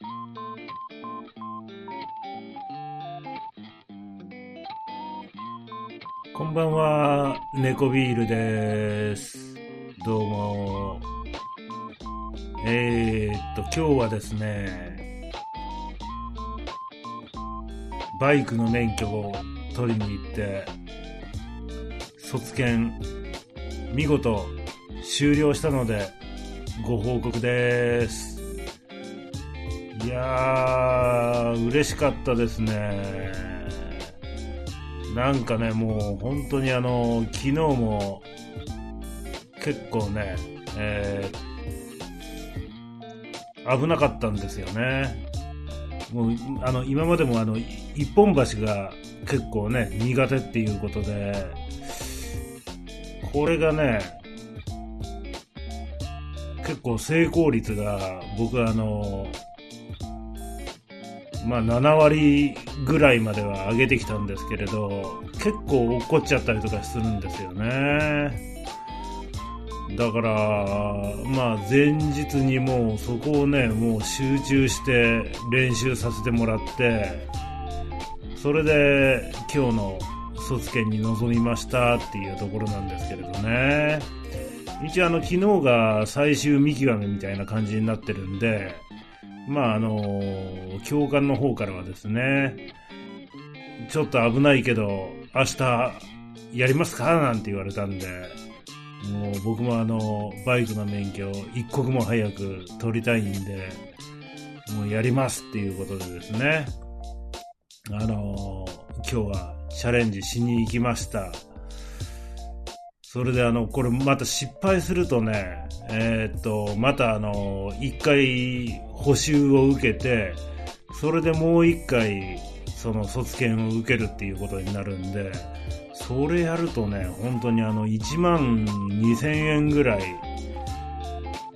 こんばんは、猫ビールです。どうも。えー、っと、今日はですね、バイクの免許を取りに行って、卒検、見事終了したので、ご報告です。いやー、嬉しかったですね。なんかね、もう本当にあの、昨日も結構ね、えー危なかったんですよね。もう、あの、今までもあの、一本橋が結構ね、苦手っていうことで、これがね、結構成功率が僕はあの、まあ7割ぐらいまでは上げてきたんですけれど、結構落っこっちゃったりとかするんですよね。だから、まあ前日にもうそこをね、もう集中して練習させてもらって、それで今日の卒検に臨みましたっていうところなんですけれどね。一応あの昨日が最終見極めみたいな感じになってるんで、まああの、教官の方からはですね、ちょっと危ないけど、明日やりますか？なんて言われたんで、もう僕もあの、バイクの免許を一刻も早く取りたいんで、もうやりますっていうことでですね、あの、今日はチャレンジしに行きました。それであの、これまた失敗するとね、えっと、またあの、一回補習を受けて、それでもう一回、その卒検を受けるっていうことになるんで、それやるとね、本当にあの、1万2000円ぐらい、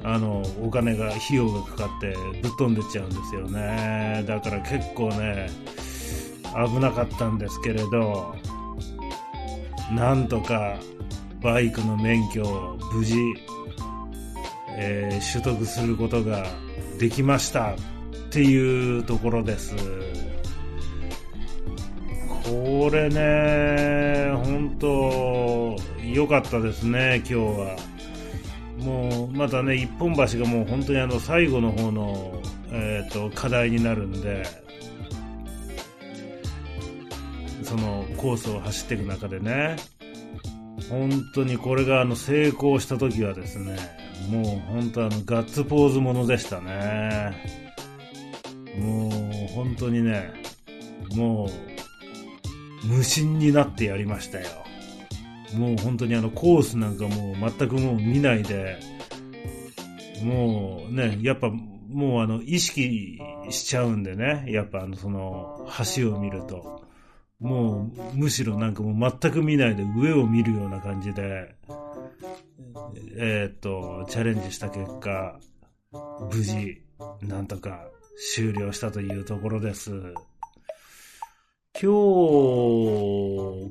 あの、お金が、費用がかかってぶっ飛んでっちゃうんですよね。だから結構ね、危なかったんですけれど、なんとかバイクの免許を無事、えー取得することができましたっていうところです。これね、本当良かったですね、今日は。もう、またね、一本橋がもう本当にあの、最後の方の、えっ、と、課題になるんで、そのコースを走っていく中でね、本当にこれがあの成功した時はですね、もう本当あのガッツポーズものでしたね。もう本当にね、もう無心になってやりましたよ。もう本当にあのコースなんかもう全くもう見ないで、もうね、やっぱもうあの意識しちゃうんでね、やっぱあのその橋を見ると。もう、むしろなんかもう全く見ないで上を見るような感じで、えーっと、チャレンジした結果、無事、なんとか終了したというところです。今日、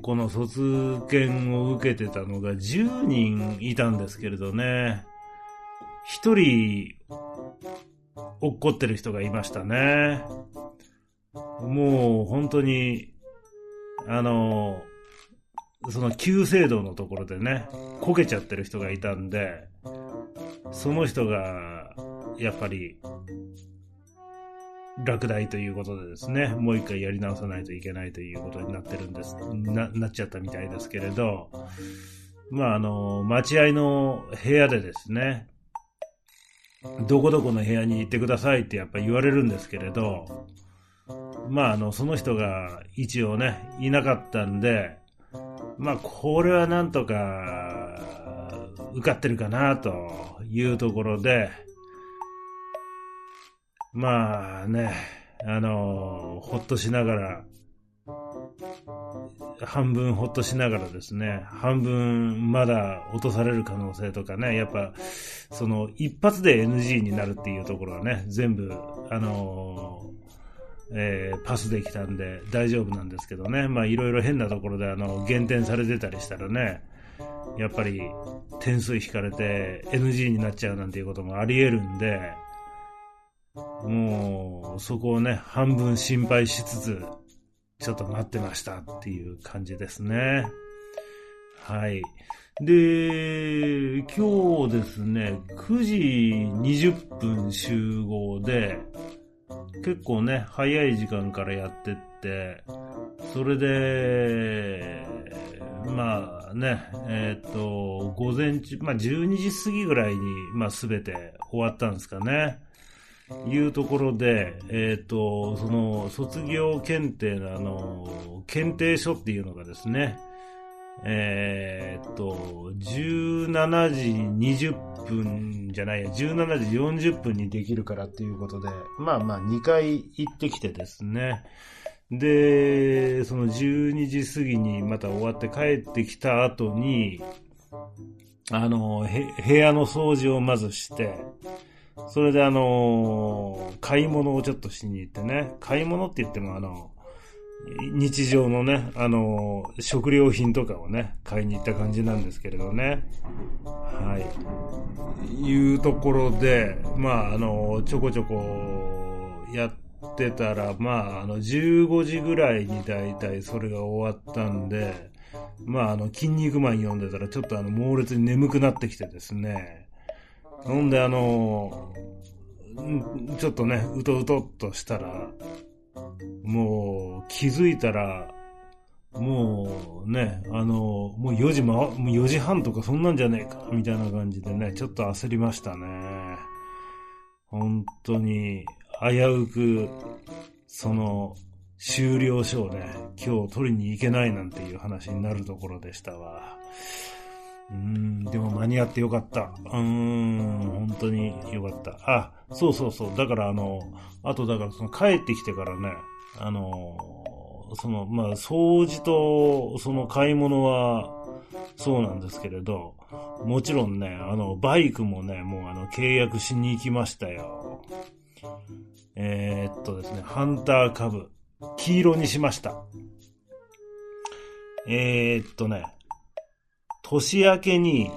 この卒検を受けてたのが10人いたんですけれどね、1人、落っこってる人がいましたね。もう本当に、あの、その急制度のところでね、こけちゃってる人がいたんで、その人が、やっぱり、落第ということでですね、もう一回やり直さないといけないということになってるんです、な、なっちゃったみたいですけれど、まあ、あの、待合の部屋でですね、どこどこの部屋に行ってくださいってやっぱ言われるんですけれど、まあ、あの、その人が一応ね、いなかったんで、まあ、これはなんとか、受かってるかな、というところで、まあね、あの、ほっとしながら、半分ほっとしながらですね、半分まだ落とされる可能性とかね、やっぱ、その、一発で NG になるっていうところはね、全部、あのえーパスできたんで大丈夫なんですけどね。まあいろいろ変なところであの減点されてたりしたらね、やっぱり点数引かれて NG になっちゃうなんていうこともあり得るんで、もう、そこをね、半分心配しつつ、ちょっと待ってましたっていう感じですね。はい。で、今日ですね、9時20分集合で、結構ね、早い時間からやってって、それで、まあね、えっ、ー、と、午前中、まあ12時過ぎぐらいに、まあすべて終わったんですかね。いうところで、えっ、ー、と、その、卒業検定のあの、検定書っていうのがですね、えー、っと、17時20分じゃないや、17時40分にできるからっていうことで、まあまあ2回行ってきてですね。で、その12時過ぎにまた終わって帰ってきた後に、あの、部屋の掃除をまずして、それであの、買い物をちょっとしに行ってね、買い物って言ってもあの、日常のね、あの、食料品とかをね、買いに行った感じなんですけれどね。はい。いうところで、まあ、あの、ちょこちょこやってたら、まあ、あの、15時ぐらいにだいたいそれが終わったんで、まあ、あの、筋肉マン読んでたらちょっとあの、猛烈に眠くなってきてですね。ほんで、あの、ちょっとね、うとうとっとしたら、もう気づいたら、もうね、あの、もう4時ま、もう4時半とかそんなんじゃねえか、みたいな感じでね、ちょっと焦りましたね。本当に、危うく、その、終了書をね、今日取りに行けないなんていう話になるところでしたわ。うーん、でも間に合ってよかった。うーん、本当によかった。あ、そうそうそう。だからあの、あとだからその帰ってきてからね、あの、その、まあ、掃除と、その買い物は、そうなんですけれど、もちろんね、あの、バイクもね、もうあの、契約しに行きましたよ。えー、っとですね、ハンター株、黄色にしました。えー、っとね、年明けに、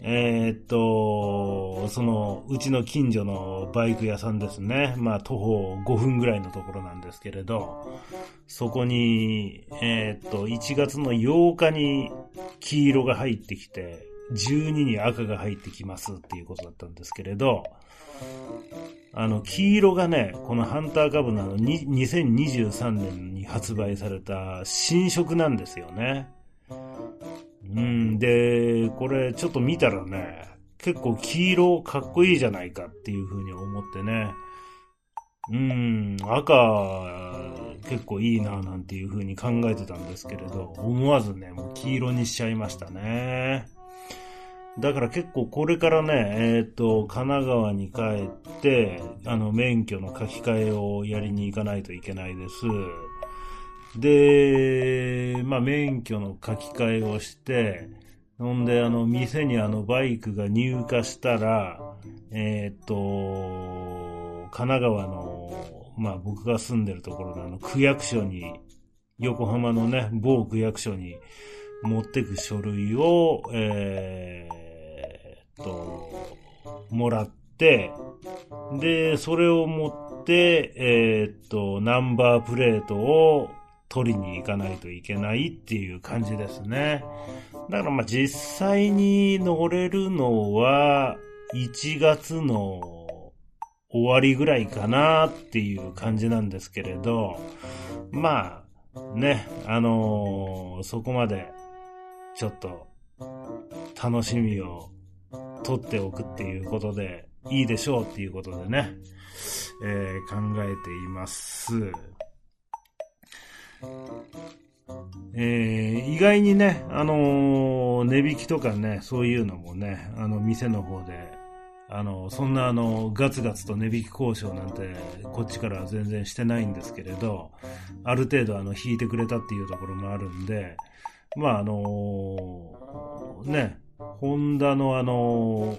えー、っと、その、うちの近所のバイク屋さんですね。まあ、徒歩5分ぐらいのところなんですけれど、そこに、えー、っと、1月の8日に黄色が入ってきて、12に赤が入ってきますっていうことだったんですけれど、あの、黄色がね、このハンター株のあの、2023年に発売された新色なんですよね。うん、で、これちょっと見たらね、結構黄色かっこいいじゃないかっていう風に思ってね、うん、赤結構いいななんていう風に考えてたんですけれど、思わずね、もう黄色にしちゃいましたね。だから結構これからね、えっ、ー、と、神奈川に帰って、あの、免許の書き換えをやりに行かないといけないです。で、まあ、免許の書き換えをして、ほんで、あの、店にあの、バイクが入荷したら、えー、っと、神奈川の、まあ、僕が住んでるところのあの、区役所に、横浜のね、某区役所に持ってく書類を、えー、っと、もらって、で、それを持って、えー、っと、ナンバープレートを取りに行かないといけないっていう感じですね。だからまあ実際に乗れるのは1月の終わりぐらいかなっていう感じなんですけれど、まあね、あのー、そこまでちょっと楽しみを取っておくっていうことでいいでしょうっていうことでね、えー、考えています。えー、意外にね、あのー、値引きとかね、そういうのもね、あの、店の方で、あの、そんなあの、ガツガツと値引き交渉なんて、こっちからは全然してないんですけれど、ある程度あの、引いてくれたっていうところもあるんで、まああのー、ね、ホンダのあの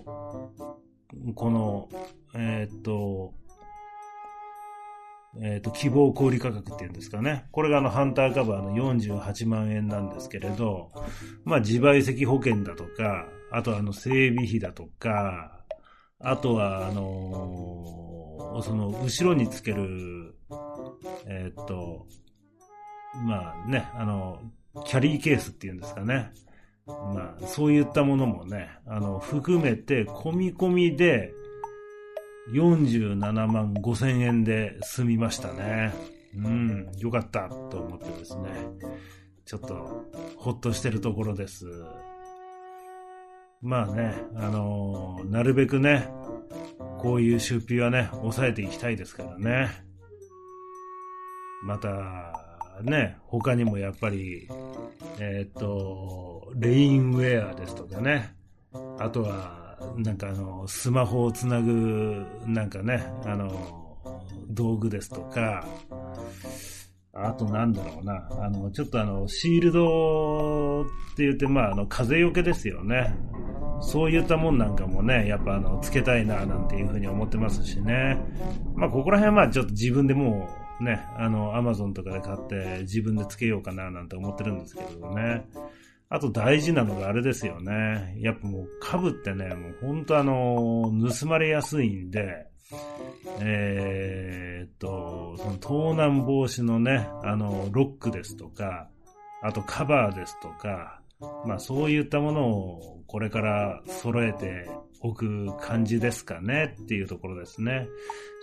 この、えっと、えっ、ー、と、希望小売価格っていうんですかね。これがあの、ハンターカバーの48万円なんですけれど、まあ、自賠責保険だとか、あとあの、整備費だとか、あとは、あのーその、後ろにつける、えーと、まあね、あの、キャリーケースっていうんですかね。まあ、そういったものもね、あの、含めて、込み込みで、47万5千円で済みましたね。うん、よかったと思ってですね。ちょっと、ほっとしてるところです。まあね、あのなるべくね、こういう出費はね、抑えていきたいですからね。また、ね、他にもやっぱり、えーっと、レインウェアですとかね。あとは、なんかあの、スマホをつなぐ、なんかね、あの、道具ですとか、あとなんだろうな、あの、ちょっとあの、シールドって言って、まあ、あの、風よけですよね。そういったもんなんかもね、やっぱあの、つけたいな、なんていうふうに思ってますしね。まあ、ここら辺はまあ、ちょっと自分でもう、ね、あの、アマゾンとかで買って自分でつけようかな、なんて思ってるんですけどね。あと大事なのがあれですよね。やっぱもう株ってね、もう本当あの、盗まれやすいんで、えーっと、その盗難防止のね、あの、ロックですとか、あとカバーですとか、まあそういったものをこれから揃えておく感じですかねっていうところですね。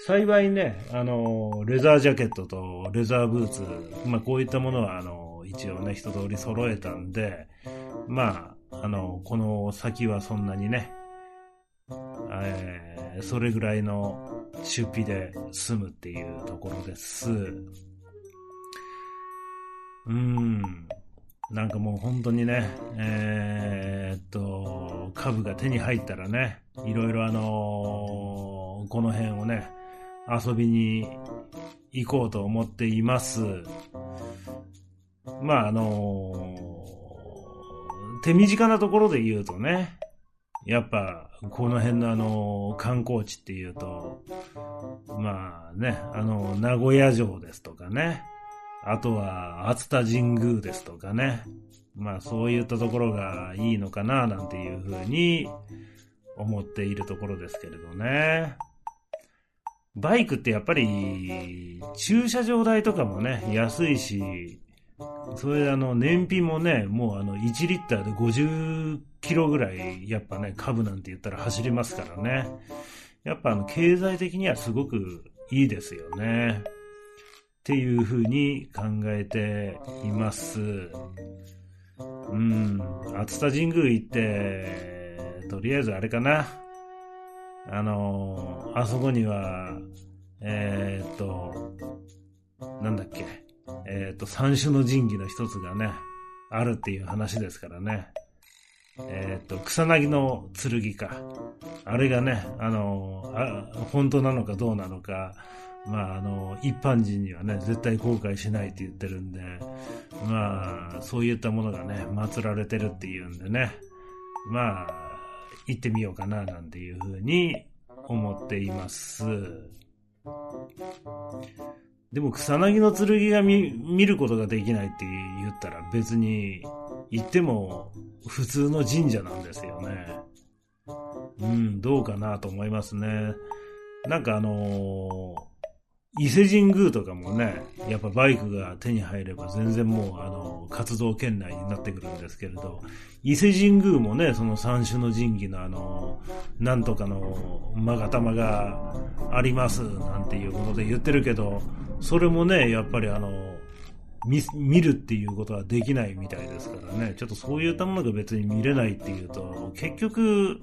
幸いね、あの、レザージャケットとレザーブーツ、まあこういったものはあの、一応ね、一通り揃えたんで、まあ、あの、この先はそんなにね、えーそれぐらいの出費で済むっていうところです。うん。なんかもう本当にね、えーっと、株が手に入ったらね、いろいろあのーこの辺をね、遊びに行こうと思っています。まああのー手短なところで言うとね、やっぱ、この辺のあの、観光地っていうと、まあね、あの、名古屋城ですとかね、あとは、熱田神宮ですとかね、まあそういったところがいいのかな、なんていうふうに思っているところですけれどね。バイクってやっぱり、駐車場代とかもね、安いし、それであの、燃費もね、もうあの、1リッターで50キロぐらい、やっぱね、株なんて言ったら走りますからね。やっぱあの、経済的にはすごくいいですよね。っていうふうに考えています。うん、熱田神宮行って、とりあえずあれかな。あの、あそこには、えーっと、なんだっけ。えっ、と、三種の神器の一つがね、あるっていう話ですからね。えっ、と、草薙の剣か。あれがね、あのあ、本当なのかどうなのか、まあ、あの、一般人にはね、絶対後悔しないって言ってるんで、まあ、そういったものがね、祀られてるっていうんでね、まあ、行ってみようかな、なんていうふうに思っています。でも草薙の剣が見見ることができないって言ったら別に行っても普通の神社なんですよね。うん、どうかなと思いますね。なんかあのー伊勢神宮とかもね、やっぱバイクが手に入れば全然もうあの、活動圏内になってくるんですけれど、伊勢神宮もね、その三種の神器のあの、なんとかの勾玉がありますなんていうことで言ってるけど、それもね、やっぱりあの、見、見るっていうことはできないみたいですからね、ちょっとそういったものが別に見れないっていうと、結局、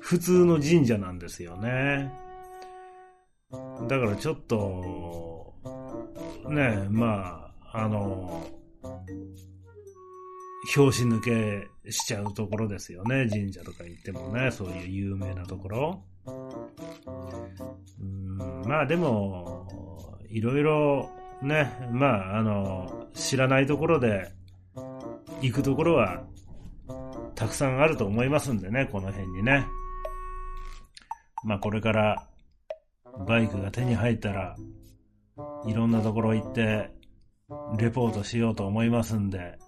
普通の神社なんですよね。だからちょっと、ね、まあ、あの、拍子抜けしちゃうところですよね。神社とか行ってもね、そういう有名なところ。うんまあでも、いろいろね、まあ、あの、知らないところで行くところはたくさんあると思いますんでね、この辺にね。まあこれからバイクが手に入ったら、いろんなところ行って、レポートしようと思いますんで、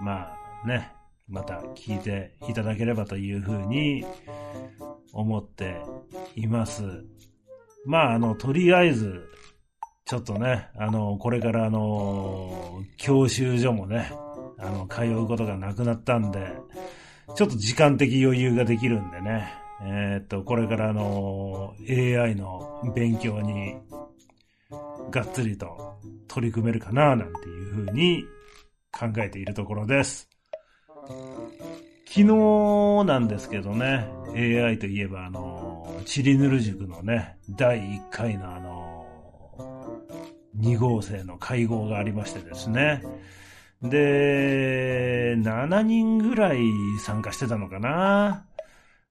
まあね、また聞いていただければというふうに思っています。まあ、あの、とりあえず、ちょっとね、あの、これからあの、教習所もね、あの、通うことがなくなったんで、ちょっと時間的余裕ができるんでね、えー、っと、これからあの、AI の勉強に、がっつりと取り組めるかな、なんていうふうに考えているところです。昨日なんですけどね、AI といえばあの、チリヌル塾のね、第1回のあの、2号生の会合がありましてですね。で、7人ぐらい参加してたのかな。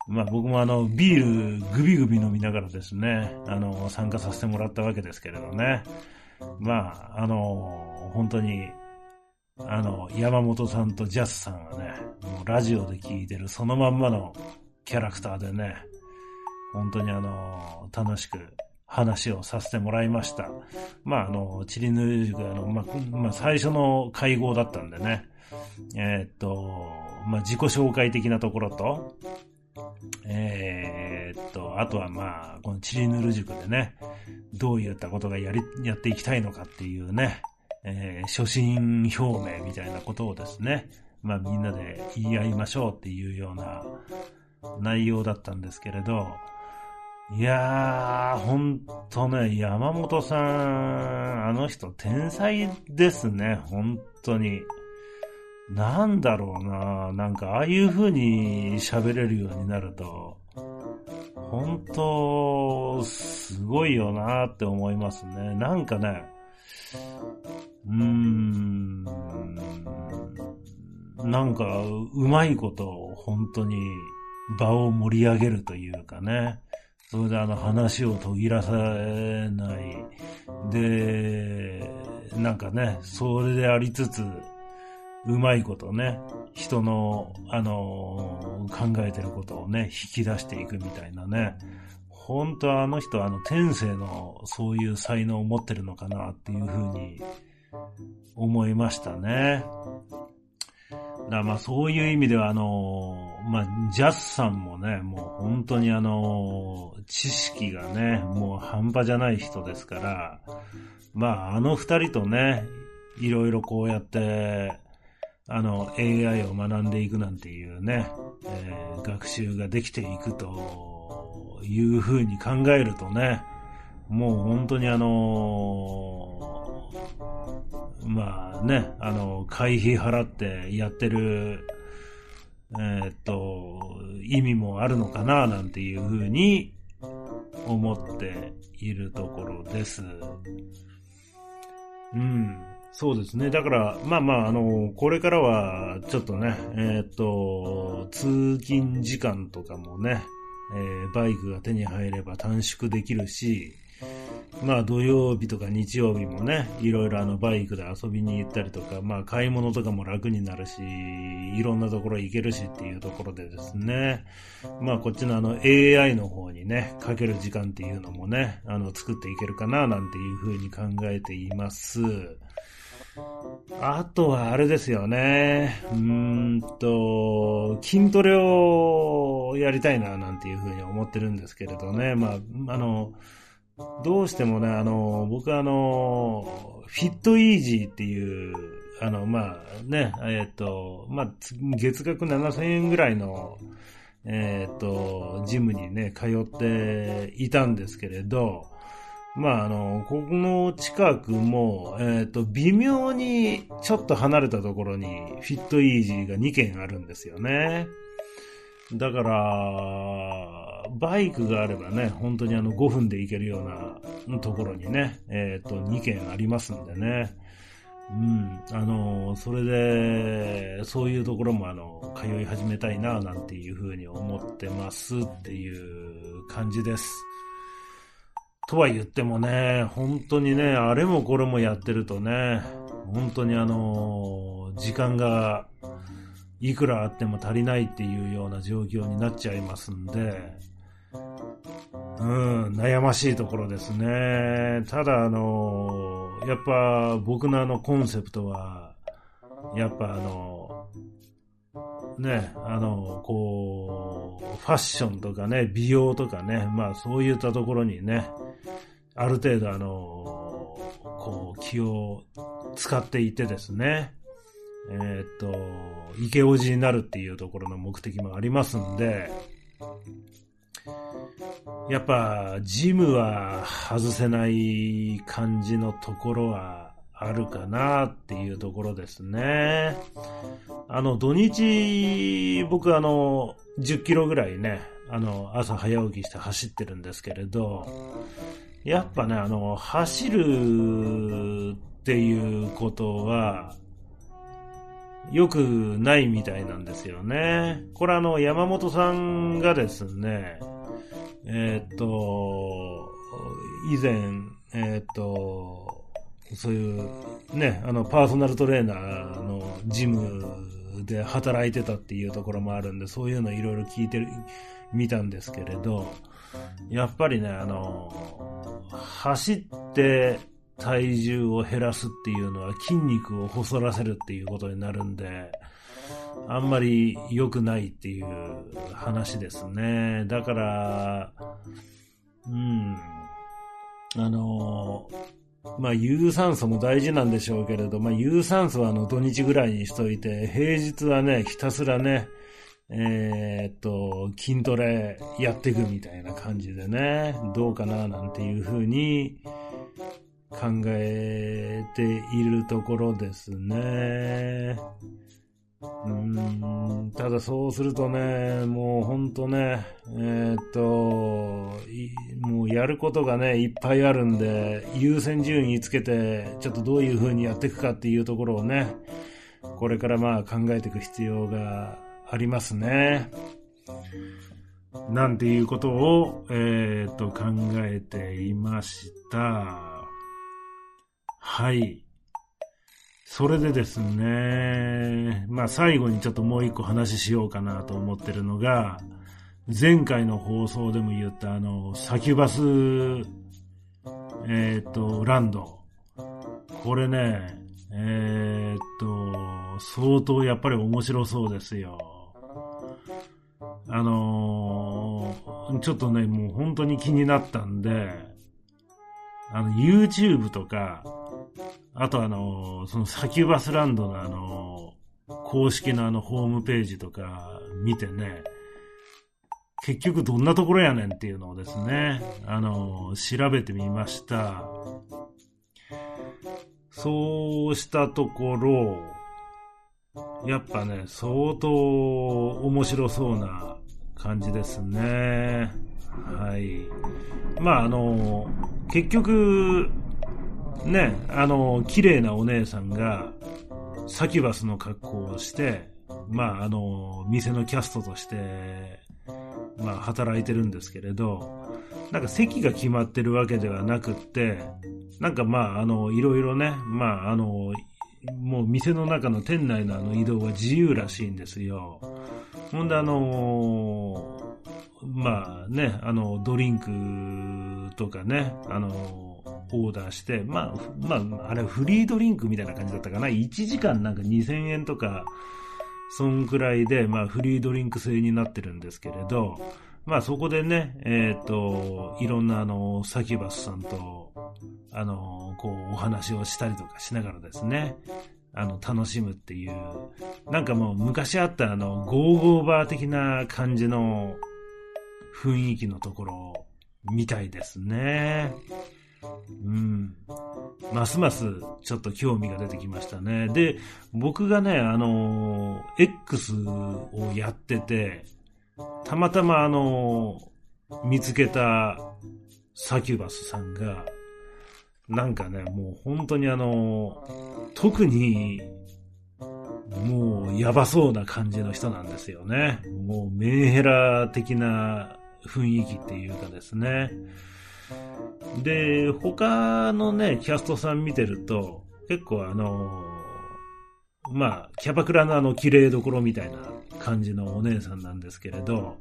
まあ僕もあの、ビールグビグビ飲みながらですね、あの、参加させてもらったわけですけれどね。まあ、あの、本当にあの、山本さんとジャスさんはね、もうラジオで聞いてるそのまんまのキャラクターでね、本当にあの、楽しく話をさせてもらいました。まあ、あの、チリヌージュあの、まあ、まあ、最初の会合だったんでね、えー、っと、まあ、自己紹介的なところと、えー、っと、あとはまあ、このチリヌル塾でね、どういったことがやり、やっていきたいのかっていうね、えー、初心表明みたいなことをですね、まあみんなで言い合いましょうっていうような内容だったんですけれど、いやー、ほんとね、山本さん、あの人天才ですね、本当に。なんだろうな、なんかああいう風に喋れるようになると、本当、すごいよなって思いますね。なんかね、うーん、なんか、うまいこと、本当に場を盛り上げるというかね。それであの話を途切らさない。で、なんかね、それでありつつ、うまいことね、人の、あの、考えてることをね、引き出していくみたいなね。本当はあの人はあの天性のそういう才能を持ってるのかなっていうふうに思いましたね。だまあそういう意味ではあの、まあジャスさんもね、もう本当にあの、知識がね、もう半端じゃない人ですから、まああの二人とね、いろいろこうやって、あの AI を学んでいくなんていうね、えー、学習ができていくというふうに考えるとね、もう本当にあのー、まあね、あの、会費払ってやってる、え、っと、意味もあるのかな、なんていうふうに思っているところです。うん。そうですね。だから、まあまあ、あの、これからは、ちょっとね、えー、っと、通勤時間とかもね、えー、バイクが手に入れば短縮できるし、まあ土曜日とか日曜日もね、いろいろあのバイクで遊びに行ったりとか、まあ買い物とかも楽になるし、いろんなところ行けるしっていうところでですね、まあこっちのあの AI の方にね、かける時間っていうのもね、あの作っていけるかななんていうふうに考えています。あとはあれですよね。うーんと、筋トレをやりたいななんていうふうに思ってるんですけれどね。まあ、あの、どうしてもね、あの、僕はあの、フィットイージーっていう、あの、まあね、えっ、ー、と、まあ、月額7000円ぐらいの、えっ、ー、と、ジムにね、通っていたんですけれど、まあ、あの、ここの近くも、えっ、ー、と、微妙にちょっと離れたところにフィットイージーが2軒あるんですよね。だから、バイクがあればね、本当にあの5分で行けるようなところにね、えっ、ー、と、2軒ありますんでね。うん、あの、それで、そういうところもあの、通い始めたいな、なんていうふうに思ってますっていう感じです。とは言ってもね、本当にね、あれもこれもやってるとね、本当にあの、時間がいくらあっても足りないっていうような状況になっちゃいますんで、うん、悩ましいところですね。ただあの、やっぱ僕のあのコンセプトは、やっぱあの、ね、あの、こう、ファッションとかね、美容とかね、まあそういったところにね、ある程度あの、こう、気を使っていてですね、えー、っと、イケオジになるっていうところの目的もありますんで、やっぱ、ジムは外せない感じのところはあるかなっていうところですね。あの、土日、僕あの、10キロぐらいね、あの、朝早起きして走ってるんですけれど、やっぱね、あの、走るっていうことは、良くないみたいなんですよね。これあの、山本さんがですね、えー、っと、以前、えー、っと、そういうね、あの、パーソナルトレーナーのジムで働いてたっていうところもあるんで、そういうのいろいろ聞いてる、見たんですけれど、やっぱりね、あの、走って体重を減らすっていうのは筋肉を細らせるっていうことになるんで、あんまり良くないっていう話ですね。だから、うん、あの、まあ、有酸素も大事なんでしょうけれど、まあ、有酸素はあの土日ぐらいにしといて、平日はね、ひたすらね、えー、っと、筋トレやっていくみたいな感じでね、どうかななんていうふうに考えているところですね。うん、ただそうするとね、もうほんとね、えー、っと、もうやることがね、いっぱいあるんで、優先順位つけて、ちょっとどういう風にやっていくかっていうところをね、これからまあ考えていく必要がありますね。なんていうことを、えー、っと考えていました。はい。それでですね、まあ最後にちょっともう一個話しようかなと思ってるのが、前回の放送でも言ったあの、サキュバス、えっ、と、ランド。これね、えっ、と、相当やっぱり面白そうですよ。あのー、ちょっとね、もう本当に気になったんで、あの、YouTube とか、あとあの、そのサキュバスランドのあの、公式のあのホームページとか見てね、結局どんなところやねんっていうのをですね、あの、調べてみました。そうしたところ、やっぱね、相当面白そうな感じですね。はい。まあ、あの、結局、ね、あの、綺麗なお姉さんが、サキュバスの格好をして、まあ、あの、店のキャストとして、まあ、働いてるんですけれど、なんか席が決まってるわけではなくって、なんかまあ、あの、いろいろね、まあ、あの、もう店の中の店内のあの移動は自由らしいんですよ。ほんであのまあね、あの、ドリンクとかね、あのオーダーして、まあ、まあ、あれフリードリンクみたいな感じだったかな。1時間なんか2000円とか、そんくらいで、まあ、フリードリンク制になってるんですけれど、まあ、そこでね、えっ、ー、と、いろんなあの、サキュバスさんと、あの、こう、お話をしたりとかしながらですね、あの、楽しむっていう、なんかもう昔あったあの、ゴーゴーバー的な感じの雰囲気のところみたいですね。うん。ますますちょっと興味が出てきましたね。で、僕がね、あの、X をやってて、たまたまあの、見つけたサキュバスさんが、なんかね、もう本当にあの、特に、もうやばそうな感じの人なんですよね。もうメンヘラ的な雰囲気っていうかですね。で、他のね、キャストさん見てると、結構あの、まあ、キャバクラのあの、綺麗どころみたいな感じのお姉さんなんですけれど、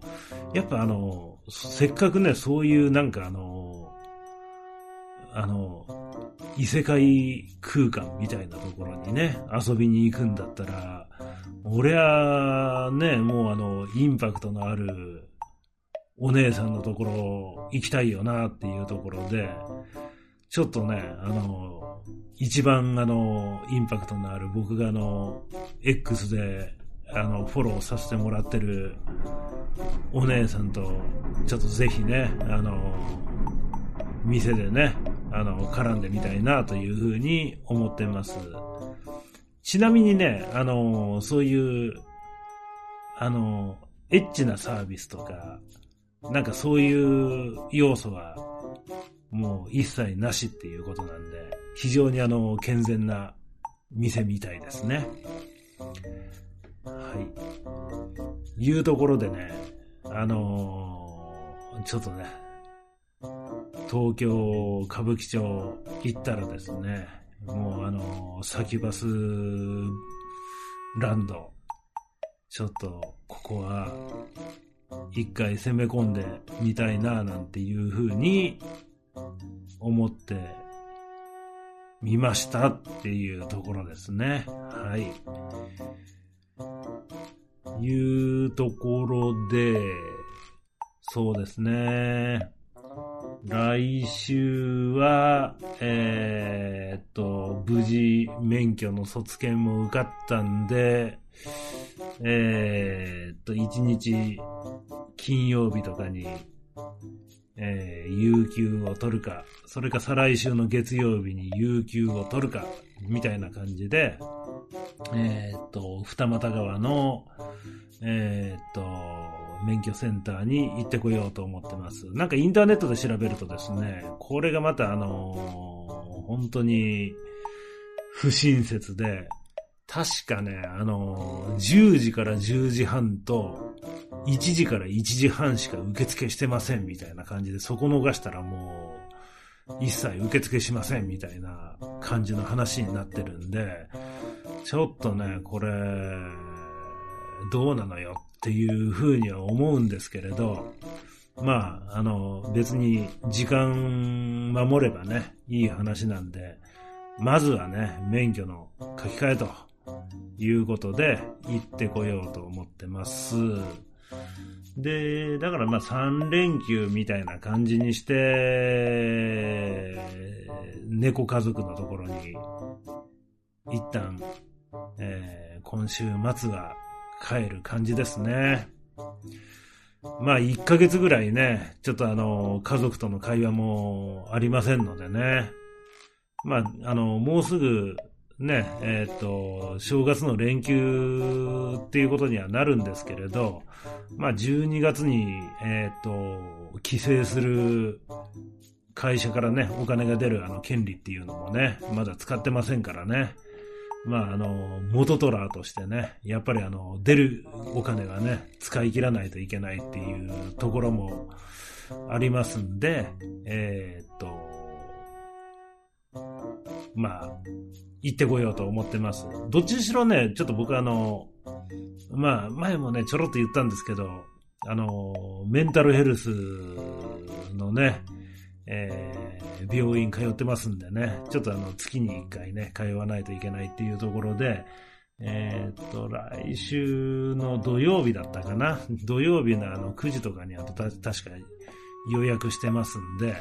やっぱあの、せっかくね、そういうなんかあの、あの、異世界空間みたいなところにね、遊びに行くんだったら、俺はね、もうあの、インパクトのあるお姉さんのところ行きたいよなっていうところで、ちょっとね、あの、一番あの、インパクトのある僕があの、X であの、フォローさせてもらってるお姉さんと、ちょっとぜひね、あの、店でね、あの、絡んでみたいなというふうに思ってます。ちなみにね、あの、そういう、あの、エッチなサービスとか、なんかそういう要素は、もう一切なしっていうことなんで、非常にあの、健全な店みたいですね。はい。いうところでね、あのー、ちょっとね、東京歌舞伎町行ったらですね、もうあのー、サキバスランド、ちょっとここは一回攻め込んでみたいななんていうふうに思ってみましたっていうところですね。はい。いうところで、そうですね。来週は、えー、っと、無事免許の卒検も受かったんで、えー、っと、一日金曜日とかに、えー、有給を取るか、それか再来週の月曜日に有給を取るか、みたいな感じで、えー、っと、二俣川の、えー、っと、免許センターに行ってこようと思ってます。なんかインターネットで調べるとですね、これがまたあのー、本当に不親切で、確かね、あのー、10時から10時半と、1時から1時半しか受付してませんみたいな感じで、そこ逃したらもう、一切受付しませんみたいな感じの話になってるんで、ちょっとね、これ、どうなのよっていうふうには思うんですけれど、まあ、あの、別に時間守ればね、いい話なんで、まずはね、免許の書き換えということで行ってこようと思ってます。で、だからまあ3連休みたいな感じにして、猫家族のところに一旦、えー、今週末は帰る感じですね。まあ、1ヶ月ぐらいね、ちょっとあの、家族との会話もありませんのでね。まあ、あの、もうすぐ、ね、えっ、ー、と、正月の連休っていうことにはなるんですけれど、まあ、12月に、えっ、ー、と、帰省する会社からね、お金が出るあの権利っていうのもね、まだ使ってませんからね。まあ、あの、元トラーとしてね、やっぱりあの、出るお金がね、使い切らないといけないっていうところもありますんで、えー、と、まあ、行ってこようと思ってます。どっちにしろね、ちょっと僕あの、まあ、前もね、ちょろっと言ったんですけど、あの、メンタルヘルスのね、えー、病院通ってますんでね、ちょっとあの、月に1回ね、通わないといけないっていうところで、えー、っと、来週の土曜日だったかな？土曜日のあの、9時とかにあとた確か予約してますんで、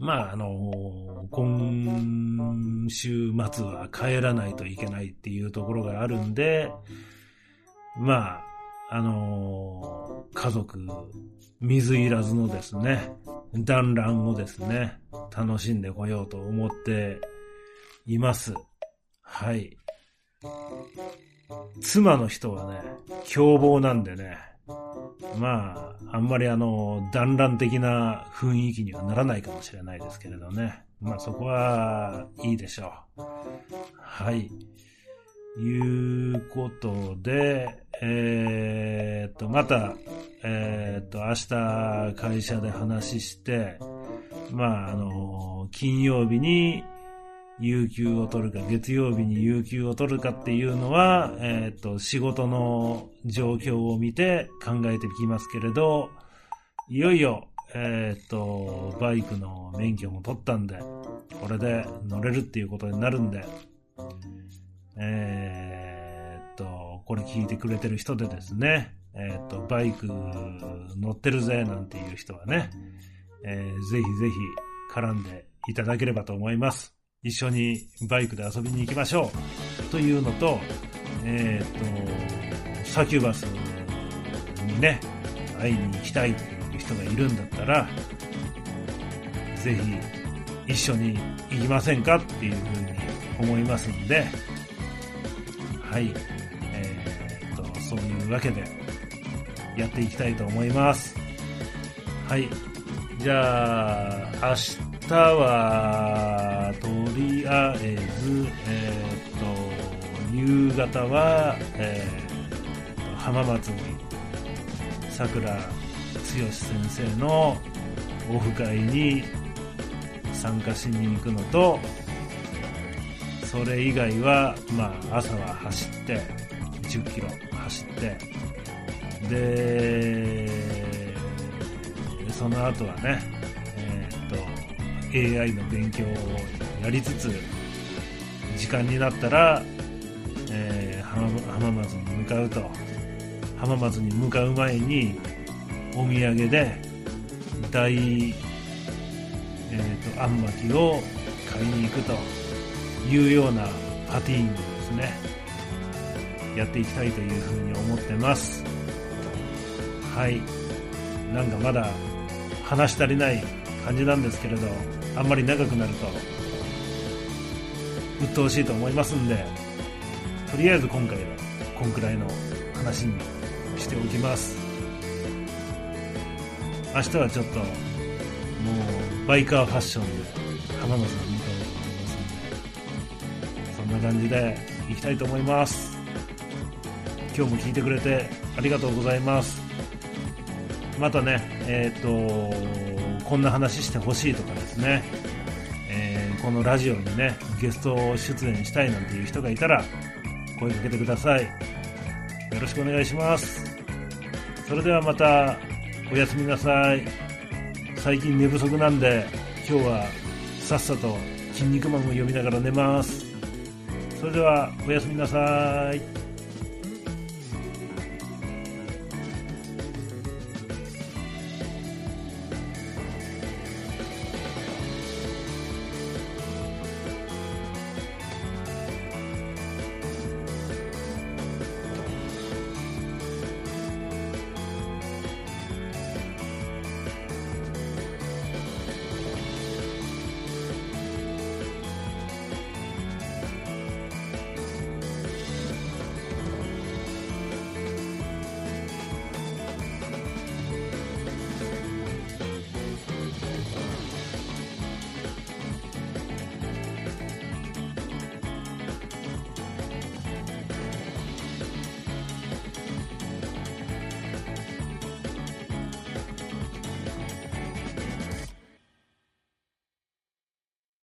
まあ、あの、今週末は帰らないといけないっていうところがあるんで、まあ、あの、家族、水いらずのですね、団らんをですね、楽しんでこようと思っています。はい。妻の人はね、凶暴なんでね、まあ、あんまりあの、団らん的な雰囲気にはならないかもしれないですけれどね。まあそこはいいでしょう。はい。いうことで、えー、っと、また、えー、っと、明日会社で話して、まあ、あの、金曜日に有給を取るか、月曜日に有給を取るかっていうのは、えー、っと、仕事の状況を見て考えてきますけれど、いよいよ、えー、っと、バイクの免許も取ったんで、これで乗れるっていうことになるんで、えーと、これ聞いてくれてる人でですね、えっ、と、バイク乗ってるぜなんていう人はね、えー、ぜひぜひ絡んでいただければと思います。一緒にバイクで遊びに行きましょう。というのと、えっ、と、サキュバスにね、会いに行きたいっていう人がいるんだったら、ぜひ一緒に行きませんかっていうふうに思いますんで、はい、えー、っと、そういうわけでやっていきたいと思います。はい、じゃあ、明日は、とりあえず、えー、と、夕方は、えー、浜松に桜剛先生のオフ会に参加しに行くのと、それ以外は、まあ、朝は走って、10キロ走って、で、その後はね、えー、っと、AI の勉強をやりつつ、時間になったら、えー、浜松に向かうと、浜松に向かう前に、お土産で、大えーと、あんまきを買いに行くというようなパティーングですねやっていきたいというふうに思ってます。はい。なんかまだ話し足りない感じなんですけれどあんまり長くなると鬱陶しいと思いますんでとりあえず今回はこんくらいの話にしておきます。明日はちょっともうバイカーファッションで浜野さん見たいと思いますんでそんな感じでいきたいと思います。今日も聞いてくれてありがとうございます。またねえっ、ー、とこんな話してほしいとかですね、えー、このラジオにねゲスト出演したいなんていう人がいたら声かけてください。よろしくお願いします。それではまたおやすみなさい。最近寝不足なんで今日はさっさと「筋肉マン」を読みながら寝ます。それではおやすみなさい。